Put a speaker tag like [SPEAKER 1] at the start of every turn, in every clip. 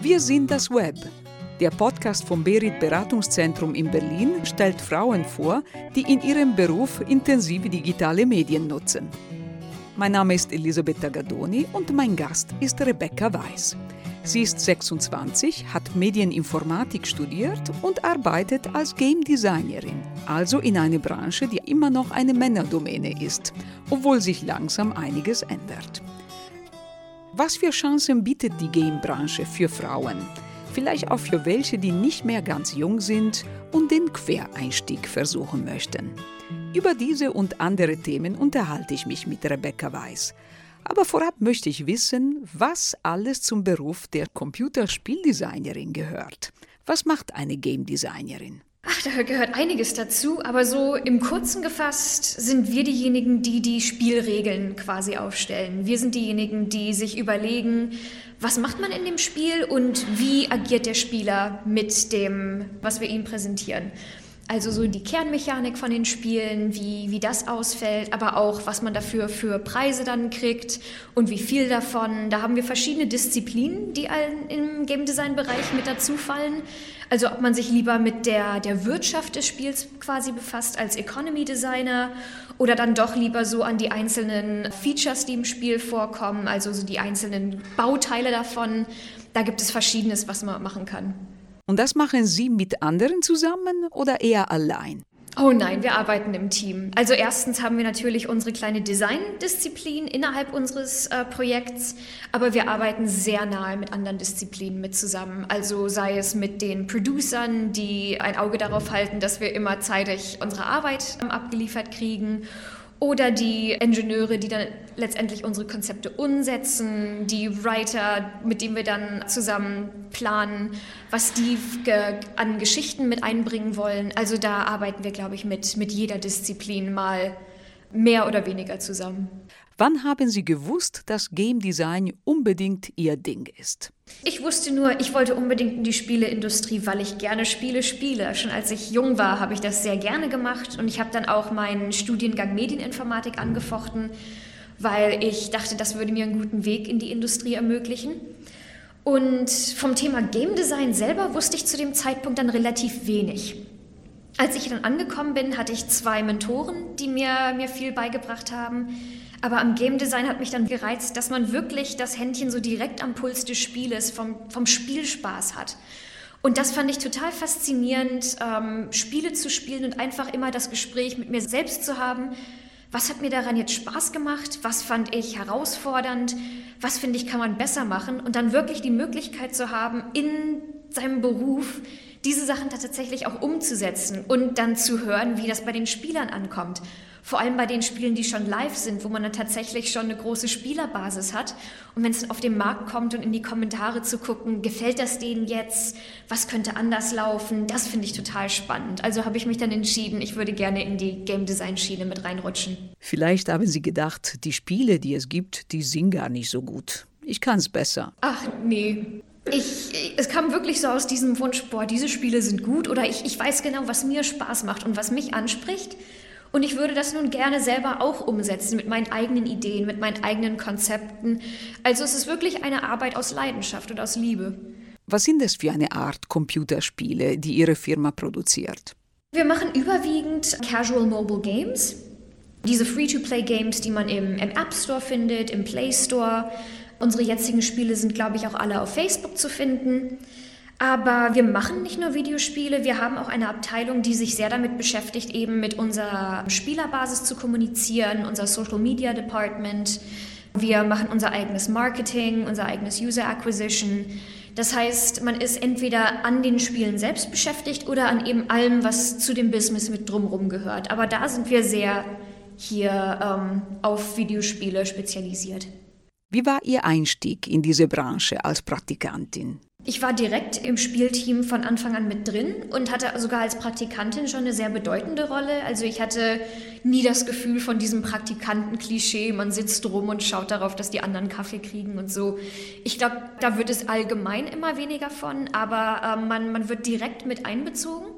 [SPEAKER 1] Wir sind das Web. Der Podcast vom Berit Beratungszentrum in Berlin stellt Frauen vor, die in ihrem Beruf intensive digitale Medien nutzen. Mein Name ist Elisabeth Tagadoni und mein Gast ist Rebecca Weiß. Sie ist 26, hat Medieninformatik studiert und arbeitet als Game Designerin, also in einer Branche, die immer noch eine Männerdomäne ist, obwohl sich langsam einiges ändert. Was für Chancen bietet die Game-Branche für Frauen? Vielleicht auch für welche, die nicht mehr ganz jung sind und den Quereinstieg versuchen möchten. Über diese und andere Themen unterhalte ich mich mit Rebecca Weiß. Aber vorab möchte ich wissen, was alles zum Beruf der Computerspieldesignerin gehört. Was macht eine Game Designerin?
[SPEAKER 2] Ach, da gehört einiges dazu, aber so im Kurzen gefasst sind wir diejenigen, die die Spielregeln quasi aufstellen. Wir sind diejenigen, die sich überlegen, was macht man in dem Spiel und wie agiert der Spieler mit dem, was wir ihm präsentieren. Also so die Kernmechanik von den Spielen, wie, wie das ausfällt, aber auch, was man dafür für Preise dann kriegt und wie viel davon. Da haben wir verschiedene Disziplinen, die im Game Design Bereich mit dazu fallen. Also ob man sich lieber mit der, der Wirtschaft des Spiels quasi befasst als Economy Designer oder dann doch lieber so an die einzelnen Features, die im Spiel vorkommen, also so die einzelnen Bauteile davon. Da gibt es verschiedenes, was man machen kann.
[SPEAKER 1] Und das machen Sie mit anderen zusammen oder eher allein?
[SPEAKER 2] Oh nein, wir arbeiten im Team. Also erstens haben wir natürlich unsere kleine Design-Disziplin innerhalb unseres äh, Projekts, aber wir arbeiten sehr nahe mit anderen Disziplinen mit zusammen. Also sei es mit den Producern, die ein Auge darauf halten, dass wir immer zeitig unsere Arbeit ähm, abgeliefert kriegen oder die Ingenieure, die dann letztendlich unsere Konzepte umsetzen, die Writer, mit denen wir dann zusammen planen, was die an Geschichten mit einbringen wollen. Also da arbeiten wir, glaube ich, mit, mit jeder Disziplin mal mehr oder weniger zusammen.
[SPEAKER 1] Wann haben Sie gewusst, dass Game Design unbedingt Ihr Ding ist?
[SPEAKER 2] Ich wusste nur, ich wollte unbedingt in die Spieleindustrie, weil ich gerne Spiele spiele. Schon als ich jung war, habe ich das sehr gerne gemacht und ich habe dann auch meinen Studiengang Medieninformatik angefochten, weil ich dachte, das würde mir einen guten Weg in die Industrie ermöglichen. Und vom Thema Game Design selber wusste ich zu dem Zeitpunkt dann relativ wenig. Als ich dann angekommen bin, hatte ich zwei Mentoren, die mir, mir viel beigebracht haben. Aber am Game Design hat mich dann gereizt, dass man wirklich das Händchen so direkt am Puls des Spieles, vom, vom Spielspaß hat. Und das fand ich total faszinierend, ähm, Spiele zu spielen und einfach immer das Gespräch mit mir selbst zu haben. Was hat mir daran jetzt Spaß gemacht? Was fand ich herausfordernd? Was finde ich, kann man besser machen? Und dann wirklich die Möglichkeit zu haben, in seinem Beruf diese Sachen tatsächlich auch umzusetzen und dann zu hören, wie das bei den Spielern ankommt. Vor allem bei den Spielen, die schon live sind, wo man dann tatsächlich schon eine große Spielerbasis hat. Und wenn es auf den Markt kommt und in die Kommentare zu gucken, gefällt das denen jetzt? Was könnte anders laufen? Das finde ich total spannend. Also habe ich mich dann entschieden, ich würde gerne in die Game Design Schiene mit reinrutschen.
[SPEAKER 1] Vielleicht haben Sie gedacht, die Spiele, die es gibt, die sind gar nicht so gut. Ich kann es besser.
[SPEAKER 2] Ach nee, ich, es kam wirklich so aus diesem Wunsch, boah, diese Spiele sind gut oder ich, ich weiß genau, was mir Spaß macht und was mich anspricht. Und ich würde das nun gerne selber auch umsetzen mit meinen eigenen Ideen, mit meinen eigenen Konzepten. Also es ist wirklich eine Arbeit aus Leidenschaft und aus Liebe.
[SPEAKER 1] Was sind es für eine Art Computerspiele, die Ihre Firma produziert?
[SPEAKER 2] Wir machen überwiegend Casual Mobile Games. Diese Free-to-Play-Games, die man im, im App Store findet, im Play Store. Unsere jetzigen Spiele sind, glaube ich, auch alle auf Facebook zu finden. Aber wir machen nicht nur Videospiele, wir haben auch eine Abteilung, die sich sehr damit beschäftigt, eben mit unserer Spielerbasis zu kommunizieren, unser Social Media Department. Wir machen unser eigenes Marketing, unser eigenes User Acquisition. Das heißt, man ist entweder an den Spielen selbst beschäftigt oder an eben allem, was zu dem Business mit drumherum gehört. Aber da sind wir sehr hier ähm, auf Videospiele spezialisiert.
[SPEAKER 1] Wie war Ihr Einstieg in diese Branche als Praktikantin?
[SPEAKER 2] Ich war direkt im Spielteam von Anfang an mit drin und hatte sogar als Praktikantin schon eine sehr bedeutende Rolle. Also ich hatte nie das Gefühl von diesem Praktikanten-Klischee, man sitzt rum und schaut darauf, dass die anderen Kaffee kriegen und so. Ich glaube, da wird es allgemein immer weniger von, aber äh, man, man wird direkt mit einbezogen.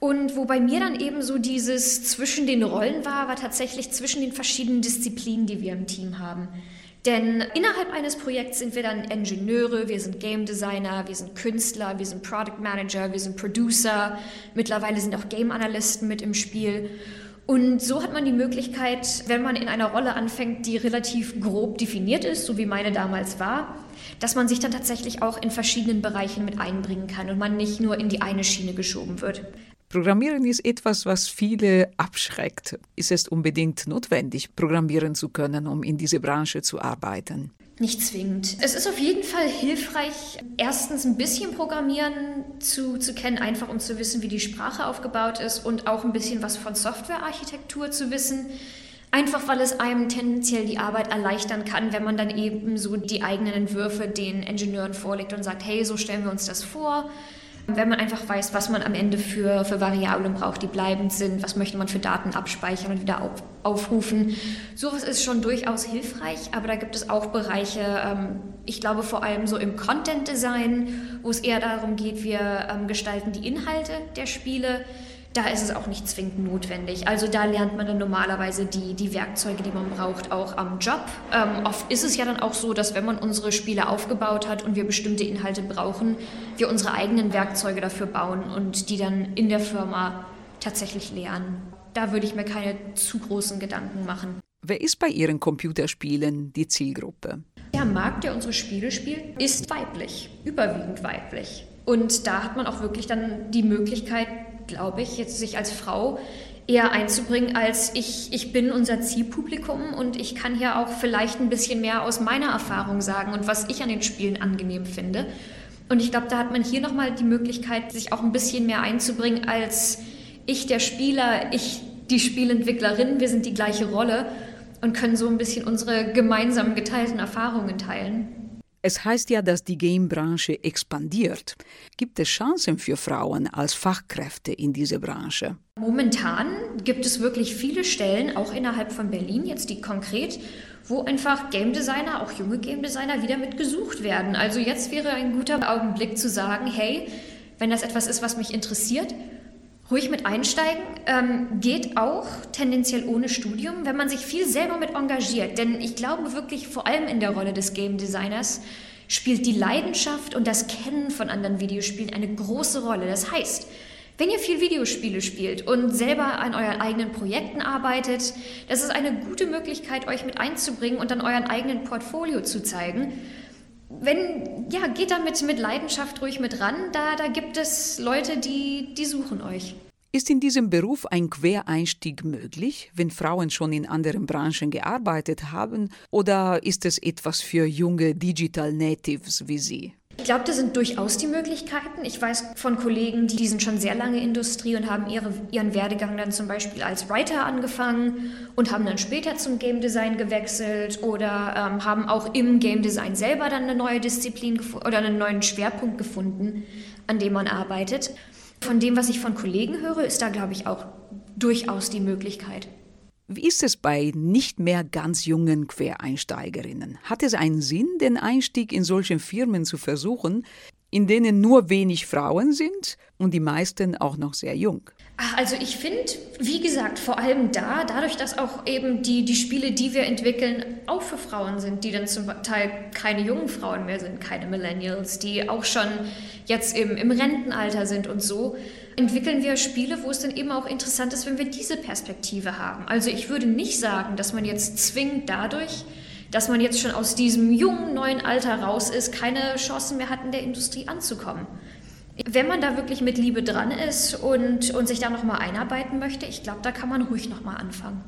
[SPEAKER 2] Und wo bei mir dann eben so dieses zwischen den Rollen war, war tatsächlich zwischen den verschiedenen Disziplinen, die wir im Team haben. Denn innerhalb eines Projekts sind wir dann Ingenieure, wir sind Game Designer, wir sind Künstler, wir sind Product Manager, wir sind Producer. Mittlerweile sind auch Game Analysten mit im Spiel. Und so hat man die Möglichkeit, wenn man in einer Rolle anfängt, die relativ grob definiert ist, so wie meine damals war, dass man sich dann tatsächlich auch in verschiedenen Bereichen mit einbringen kann und man nicht nur in die eine Schiene geschoben wird.
[SPEAKER 1] Programmieren ist etwas, was viele abschreckt. Ist es unbedingt notwendig, programmieren zu können, um in diese Branche zu arbeiten?
[SPEAKER 2] Nicht zwingend. Es ist auf jeden Fall hilfreich, erstens ein bisschen Programmieren zu, zu kennen, einfach um zu wissen, wie die Sprache aufgebaut ist und auch ein bisschen was von Softwarearchitektur zu wissen. Einfach weil es einem tendenziell die Arbeit erleichtern kann, wenn man dann eben so die eigenen Entwürfe den Ingenieuren vorlegt und sagt, hey, so stellen wir uns das vor. Wenn man einfach weiß, was man am Ende für, für Variablen braucht, die bleibend sind, was möchte man für Daten abspeichern und wieder auf, aufrufen. Sowas ist schon durchaus hilfreich, aber da gibt es auch Bereiche, ähm, ich glaube vor allem so im Content Design, wo es eher darum geht, wir ähm, gestalten die Inhalte der Spiele da ist es auch nicht zwingend notwendig. Also da lernt man dann normalerweise die, die Werkzeuge, die man braucht, auch am Job. Ähm, oft ist es ja dann auch so, dass wenn man unsere Spiele aufgebaut hat und wir bestimmte Inhalte brauchen, wir unsere eigenen Werkzeuge dafür bauen und die dann in der Firma tatsächlich lernen. Da würde ich mir keine zu großen Gedanken machen.
[SPEAKER 1] Wer ist bei Ihren Computerspielen die Zielgruppe?
[SPEAKER 2] Der Markt, der unsere Spiele spielt, ist weiblich, überwiegend weiblich. Und da hat man auch wirklich dann die Möglichkeit, glaube ich, jetzt sich als Frau eher einzubringen, als ich, ich bin unser Zielpublikum und ich kann hier auch vielleicht ein bisschen mehr aus meiner Erfahrung sagen und was ich an den Spielen angenehm finde. Und ich glaube, da hat man hier nochmal die Möglichkeit, sich auch ein bisschen mehr einzubringen als ich, der Spieler, ich, die Spielentwicklerin. Wir sind die gleiche Rolle und können so ein bisschen unsere gemeinsam geteilten Erfahrungen teilen.
[SPEAKER 1] Es heißt ja, dass die Game-Branche expandiert. Gibt es Chancen für Frauen als Fachkräfte in dieser Branche?
[SPEAKER 2] Momentan gibt es wirklich viele Stellen, auch innerhalb von Berlin, jetzt die konkret, wo einfach Game Designer, auch junge Game Designer, wieder mit gesucht werden. Also jetzt wäre ein guter Augenblick zu sagen, hey, wenn das etwas ist, was mich interessiert, ruhig mit einsteigen. Ähm, geht auch tendenziell ohne Studium, wenn man sich viel selber mit engagiert. Denn ich glaube wirklich, vor allem in der Rolle des Game Designers, spielt die Leidenschaft und das Kennen von anderen Videospielen eine große Rolle. Das heißt, wenn ihr viel Videospiele spielt und selber an euren eigenen Projekten arbeitet, das ist eine gute Möglichkeit, euch mit einzubringen und an euren eigenen Portfolio zu zeigen wenn, ja, geht da mit, mit Leidenschaft ruhig mit ran. Da, da gibt es Leute, die, die suchen euch.
[SPEAKER 1] Ist in diesem Beruf ein Quereinstieg möglich, wenn Frauen schon in anderen Branchen gearbeitet haben? Oder ist es etwas für junge Digital Natives wie Sie?
[SPEAKER 2] Ich glaube, das sind durchaus die Möglichkeiten. Ich weiß von Kollegen, die sind schon sehr lange Industrie und haben ihre, ihren Werdegang dann zum Beispiel als Writer angefangen und haben dann später zum Game Design gewechselt oder ähm, haben auch im Game Design selber dann eine neue Disziplin oder einen neuen Schwerpunkt gefunden, an dem man arbeitet. Von dem, was ich von Kollegen höre, ist da, glaube ich, auch durchaus die Möglichkeit.
[SPEAKER 1] Wie ist es bei nicht mehr ganz jungen Quereinsteigerinnen? Hat es einen Sinn, den Einstieg in solchen Firmen zu versuchen, in denen nur wenig Frauen sind und die meisten auch noch sehr jung?
[SPEAKER 2] Ach, also ich finde, wie gesagt, vor allem da, dadurch, dass auch eben die, die Spiele, die wir entwickeln, auch für Frauen sind, die dann zum Teil keine jungen Frauen mehr sind, keine Millennials, die auch schon jetzt im, im Rentenalter sind und so, entwickeln wir Spiele, wo es dann eben auch interessant ist, wenn wir diese Perspektive haben. Also ich würde nicht sagen, dass man jetzt zwingend dadurch, dass man jetzt schon aus diesem jungen, neuen Alter raus ist, keine Chancen mehr hat, in der Industrie anzukommen. Wenn man da wirklich mit Liebe dran ist und, und sich da nochmal einarbeiten möchte, ich glaube, da kann man ruhig nochmal anfangen.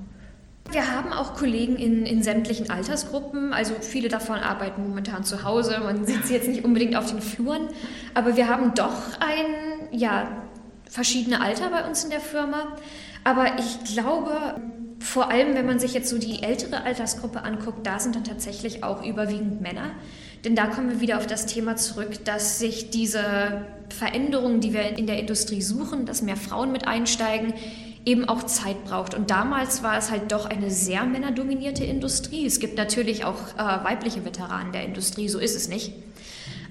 [SPEAKER 2] Wir haben auch Kollegen in, in sämtlichen Altersgruppen, also viele davon arbeiten momentan zu Hause, man sieht sie jetzt nicht unbedingt auf den Fluren, aber wir haben doch ein, ja, verschiedene Alter bei uns in der Firma. Aber ich glaube, vor allem, wenn man sich jetzt so die ältere Altersgruppe anguckt, da sind dann tatsächlich auch überwiegend Männer. Denn da kommen wir wieder auf das Thema zurück, dass sich diese Veränderungen, die wir in der Industrie suchen, dass mehr Frauen mit einsteigen, eben auch Zeit braucht. Und damals war es halt doch eine sehr männerdominierte Industrie. Es gibt natürlich auch äh, weibliche Veteranen der Industrie, so ist es nicht.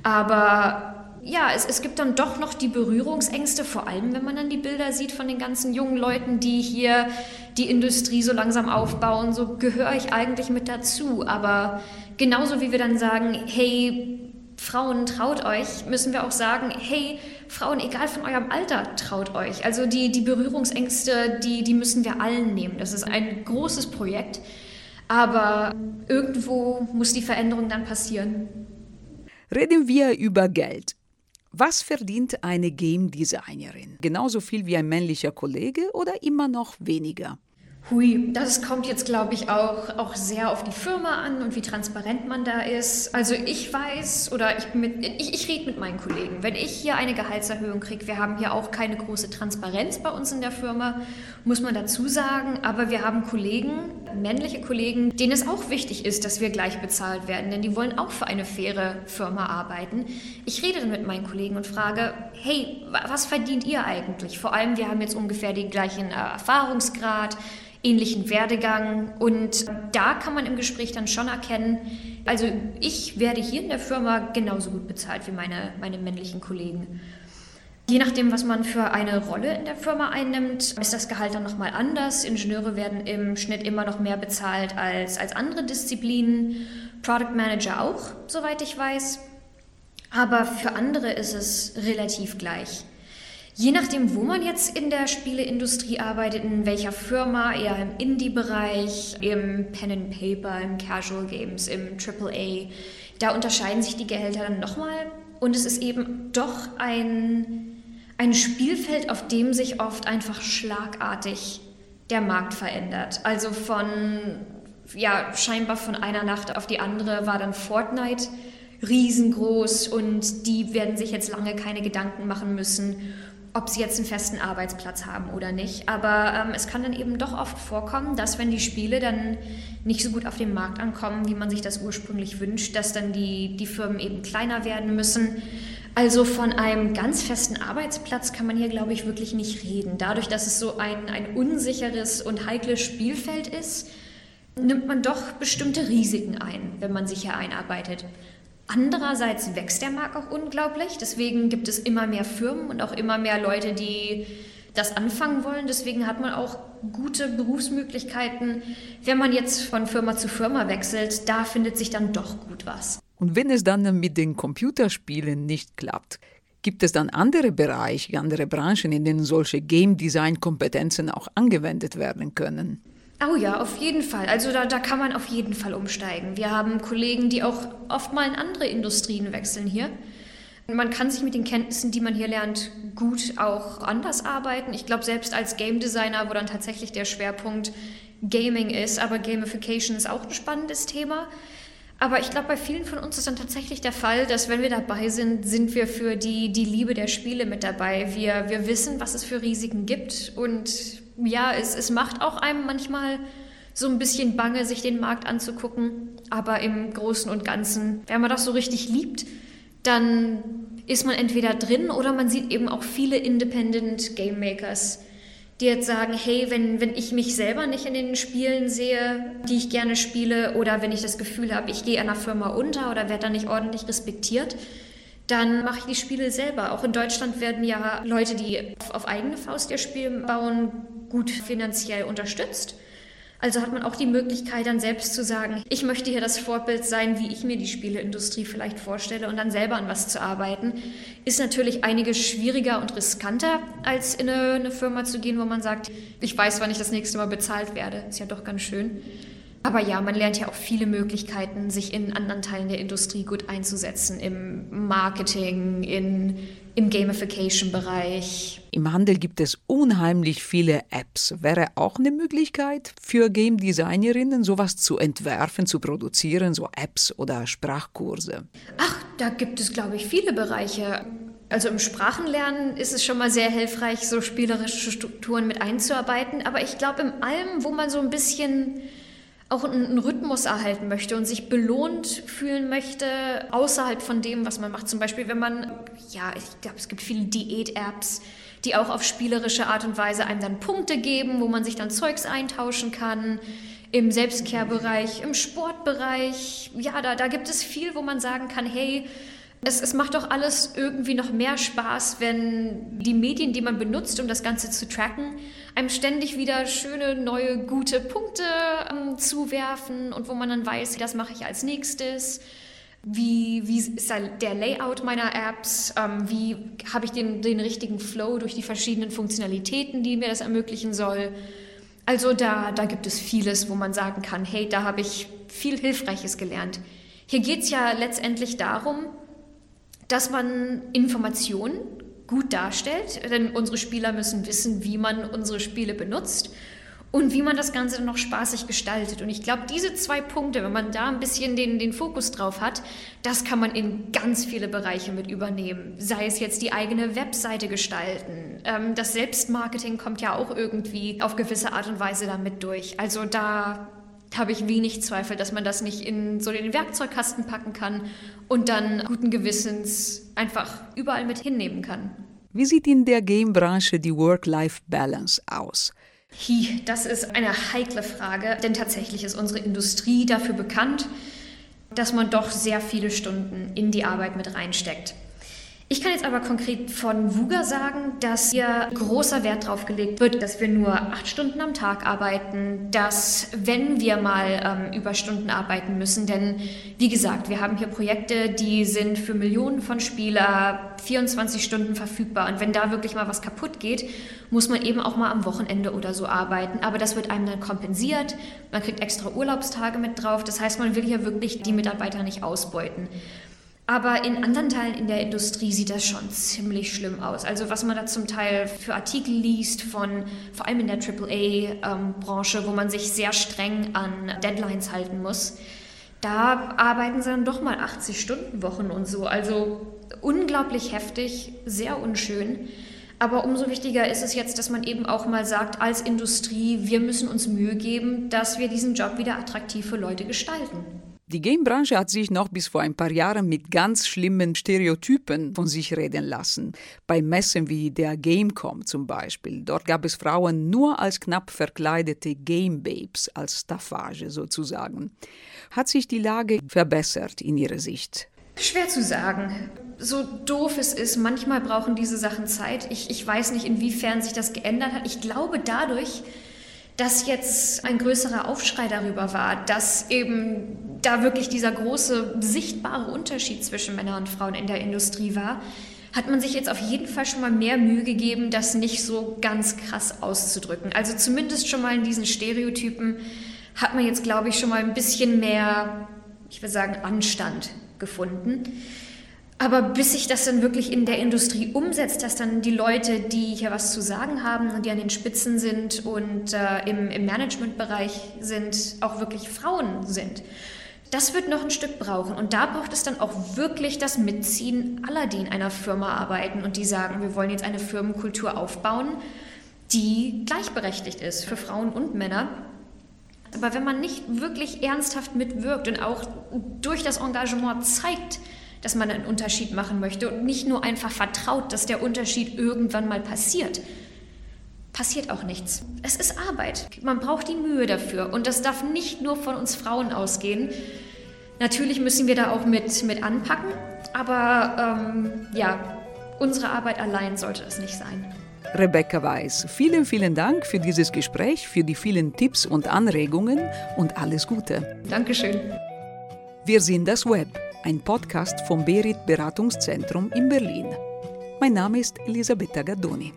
[SPEAKER 2] Aber ja, es, es gibt dann doch noch die Berührungsängste, vor allem wenn man dann die Bilder sieht von den ganzen jungen Leuten, die hier die Industrie so langsam aufbauen. So gehöre ich eigentlich mit dazu. Aber Genauso wie wir dann sagen, hey, Frauen, traut euch, müssen wir auch sagen, hey, Frauen, egal von eurem Alter, traut euch. Also die, die Berührungsängste, die, die müssen wir allen nehmen. Das ist ein großes Projekt, aber irgendwo muss die Veränderung dann passieren.
[SPEAKER 1] Reden wir über Geld. Was verdient eine Game Designerin? Genauso viel wie ein männlicher Kollege oder immer noch weniger?
[SPEAKER 2] Hui, das kommt jetzt, glaube ich, auch, auch sehr auf die Firma an und wie transparent man da ist. Also ich weiß oder ich, ich, ich rede mit meinen Kollegen. Wenn ich hier eine Gehaltserhöhung kriege, wir haben hier auch keine große Transparenz bei uns in der Firma, muss man dazu sagen. Aber wir haben Kollegen, männliche Kollegen, denen es auch wichtig ist, dass wir gleich bezahlt werden, denn die wollen auch für eine faire Firma arbeiten. Ich rede dann mit meinen Kollegen und frage, hey, was verdient ihr eigentlich? Vor allem, wir haben jetzt ungefähr den gleichen äh, Erfahrungsgrad ähnlichen Werdegang. Und da kann man im Gespräch dann schon erkennen, also ich werde hier in der Firma genauso gut bezahlt wie meine, meine männlichen Kollegen. Je nachdem, was man für eine Rolle in der Firma einnimmt, ist das Gehalt dann nochmal anders. Ingenieure werden im Schnitt immer noch mehr bezahlt als, als andere Disziplinen. Product Manager auch, soweit ich weiß. Aber für andere ist es relativ gleich. Je nachdem, wo man jetzt in der Spieleindustrie arbeitet, in welcher Firma, eher im Indie-Bereich, im Pen and Paper, im Casual Games, im AAA, da unterscheiden sich die Gehälter dann nochmal. Und es ist eben doch ein, ein Spielfeld, auf dem sich oft einfach schlagartig der Markt verändert. Also von, ja, scheinbar von einer Nacht auf die andere war dann Fortnite riesengroß und die werden sich jetzt lange keine Gedanken machen müssen ob sie jetzt einen festen Arbeitsplatz haben oder nicht. Aber ähm, es kann dann eben doch oft vorkommen, dass wenn die Spiele dann nicht so gut auf dem Markt ankommen, wie man sich das ursprünglich wünscht, dass dann die, die Firmen eben kleiner werden müssen. Also von einem ganz festen Arbeitsplatz kann man hier, glaube ich, wirklich nicht reden. Dadurch, dass es so ein, ein unsicheres und heikles Spielfeld ist, nimmt man doch bestimmte Risiken ein, wenn man sich hier einarbeitet. Andererseits wächst der Markt auch unglaublich. Deswegen gibt es immer mehr Firmen und auch immer mehr Leute, die das anfangen wollen. Deswegen hat man auch gute Berufsmöglichkeiten. Wenn man jetzt von Firma zu Firma wechselt, da findet sich dann doch gut was.
[SPEAKER 1] Und wenn es dann mit den Computerspielen nicht klappt, gibt es dann andere Bereiche, andere Branchen, in denen solche Game Design Kompetenzen auch angewendet werden können?
[SPEAKER 2] Oh ja, auf jeden Fall. Also da, da kann man auf jeden Fall umsteigen. Wir haben Kollegen, die auch oft mal in andere Industrien wechseln hier. Man kann sich mit den Kenntnissen, die man hier lernt, gut auch anders arbeiten. Ich glaube, selbst als Game Designer, wo dann tatsächlich der Schwerpunkt Gaming ist, aber Gamification ist auch ein spannendes Thema. Aber ich glaube, bei vielen von uns ist dann tatsächlich der Fall, dass wenn wir dabei sind, sind wir für die, die Liebe der Spiele mit dabei. Wir, wir wissen, was es für Risiken gibt und ja, es, es macht auch einem manchmal so ein bisschen bange, sich den Markt anzugucken. Aber im Großen und Ganzen, wenn man das so richtig liebt, dann ist man entweder drin oder man sieht eben auch viele Independent Game Makers, die jetzt sagen, hey, wenn, wenn ich mich selber nicht in den Spielen sehe, die ich gerne spiele, oder wenn ich das Gefühl habe, ich gehe einer Firma unter oder werde da nicht ordentlich respektiert, dann mache ich die Spiele selber. Auch in Deutschland werden ja Leute, die auf eigene Faust ihr Spiel bauen, gut finanziell unterstützt. Also hat man auch die Möglichkeit, dann selbst zu sagen, ich möchte hier das Vorbild sein, wie ich mir die Spieleindustrie vielleicht vorstelle und dann selber an was zu arbeiten. Ist natürlich einiges schwieriger und riskanter, als in eine, eine Firma zu gehen, wo man sagt, ich weiß, wann ich das nächste Mal bezahlt werde. Ist ja doch ganz schön. Aber ja, man lernt ja auch viele Möglichkeiten, sich in anderen Teilen der Industrie gut einzusetzen, im Marketing, in, im Gamification-Bereich.
[SPEAKER 1] Im Handel gibt es unheimlich viele Apps. Wäre auch eine Möglichkeit für Game Designerinnen, sowas zu entwerfen, zu produzieren, so Apps oder Sprachkurse?
[SPEAKER 2] Ach, da gibt es, glaube ich, viele Bereiche. Also im Sprachenlernen ist es schon mal sehr hilfreich, so spielerische Strukturen mit einzuarbeiten. Aber ich glaube, in allem, wo man so ein bisschen auch einen Rhythmus erhalten möchte und sich belohnt fühlen möchte außerhalb von dem, was man macht. Zum Beispiel, wenn man, ja, ich glaube, es gibt viele Diät-Apps, die auch auf spielerische Art und Weise einem dann Punkte geben, wo man sich dann Zeugs eintauschen kann. Im Selbstkehrbereich, im Sportbereich, ja, da, da gibt es viel, wo man sagen kann, hey, Es, es macht doch alles irgendwie noch mehr Spaß, wenn die Medien, die man benutzt, um das Ganze zu tracken, einem ständig wieder schöne, neue, gute Punkte ähm, zuwerfen und wo man dann weiß, das mache ich als nächstes. Wie, wie ist der Layout meiner Apps? Ähm, wie habe ich den, den richtigen Flow durch die verschiedenen Funktionalitäten, die mir das ermöglichen soll? Also da, da gibt es vieles, wo man sagen kann, hey, da habe ich viel Hilfreiches gelernt. Hier geht es ja letztendlich darum, dass man Informationen gut darstellt, denn unsere Spieler müssen wissen, wie man unsere Spiele benutzt und wie man das Ganze dann noch spaßig gestaltet. Und ich glaube, diese zwei Punkte, wenn man da ein bisschen den, den Fokus drauf hat, das kann man in ganz viele Bereiche mit übernehmen. Sei es jetzt die eigene Webseite gestalten. Ähm, das Selbstmarketing kommt ja auch irgendwie auf gewisse Art und Weise damit durch. Also da habe ich wenig Zweifel, dass man das nicht in so den Werkzeugkasten packen kann und dann guten Gewissens einfach überall mit hinnehmen kann.
[SPEAKER 1] Wie sieht in der Game-Branche die Work-Life-Balance aus?
[SPEAKER 2] Hi, das ist eine heikle Frage, denn tatsächlich ist unsere Industrie dafür bekannt, dass man doch sehr viele Stunden in die Arbeit mit reinsteckt. Ich kann jetzt aber konkret von VUGA sagen, dass hier großer Wert darauf gelegt wird, dass wir nur acht Stunden am Tag arbeiten, dass wenn wir mal ähm, Überstunden arbeiten müssen, denn wie gesagt, wir haben hier Projekte, die sind für Millionen von Spieler 24 Stunden verfügbar und wenn da wirklich mal was kaputt geht, muss man eben auch mal am Wochenende oder so arbeiten. Aber das wird einem dann kompensiert, man kriegt extra Urlaubstage mit drauf, das heißt, man will hier wirklich die Mitarbeiter nicht ausbeuten. Aber in anderen Teilen in der Industrie sieht das schon ziemlich schlimm aus. Also was man da zum Teil für Artikel liest, von vor allem in der AAA-Branche, ähm, wo man sich sehr streng an Deadlines halten muss, da arbeiten sie dann doch mal 80-Stunden-Wochen und so. Also unglaublich heftig, sehr unschön. Aber umso wichtiger ist es jetzt, dass man eben auch mal sagt, als Industrie, wir müssen uns Mühe geben, dass wir diesen Job wieder attraktiv für Leute gestalten.
[SPEAKER 1] Die Game-Branche hat sich noch bis vor ein paar Jahren mit ganz schlimmen Stereotypen von sich reden lassen. Bei Messen wie der Gamecom zum Beispiel. Dort gab es Frauen nur als knapp verkleidete Game-Babes, als Staffage sozusagen. Hat sich die Lage verbessert in Ihrer Sicht?
[SPEAKER 2] Schwer zu sagen. So doof es ist, manchmal brauchen diese Sachen Zeit. Ich, ich weiß nicht, inwiefern sich das geändert hat. Ich glaube dadurch, dass jetzt ein größerer Aufschrei darüber war, dass eben da wirklich dieser große sichtbare Unterschied zwischen Männern und Frauen in der Industrie war, hat man sich jetzt auf jeden Fall schon mal mehr Mühe gegeben, das nicht so ganz krass auszudrücken. Also zumindest schon mal in diesen Stereotypen hat man jetzt, glaube ich, schon mal ein bisschen mehr, ich würde sagen, Anstand gefunden. Aber bis sich das dann wirklich in der Industrie umsetzt, dass dann die Leute, die hier was zu sagen haben und die an den Spitzen sind und äh, im, im Managementbereich sind, auch wirklich Frauen sind, das wird noch ein Stück brauchen. Und da braucht es dann auch wirklich das Mitziehen aller, die in einer Firma arbeiten und die sagen, wir wollen jetzt eine Firmenkultur aufbauen, die gleichberechtigt ist für Frauen und Männer. Aber wenn man nicht wirklich ernsthaft mitwirkt und auch durch das Engagement zeigt, dass man einen Unterschied machen möchte und nicht nur einfach vertraut, dass der Unterschied irgendwann mal passiert. Passiert auch nichts. Es ist Arbeit. Man braucht die Mühe dafür. Und das darf nicht nur von uns Frauen ausgehen. Natürlich müssen wir da auch mit, mit anpacken, aber ähm, ja, unsere Arbeit allein sollte es nicht sein.
[SPEAKER 1] Rebecca Weiß, vielen, vielen Dank für dieses Gespräch, für die vielen Tipps und Anregungen und alles Gute.
[SPEAKER 2] Dankeschön.
[SPEAKER 1] Wir sind das Web ein Podcast vom Berit Beratungszentrum in Berlin. Mein Name ist Elisabetta Gaddoni.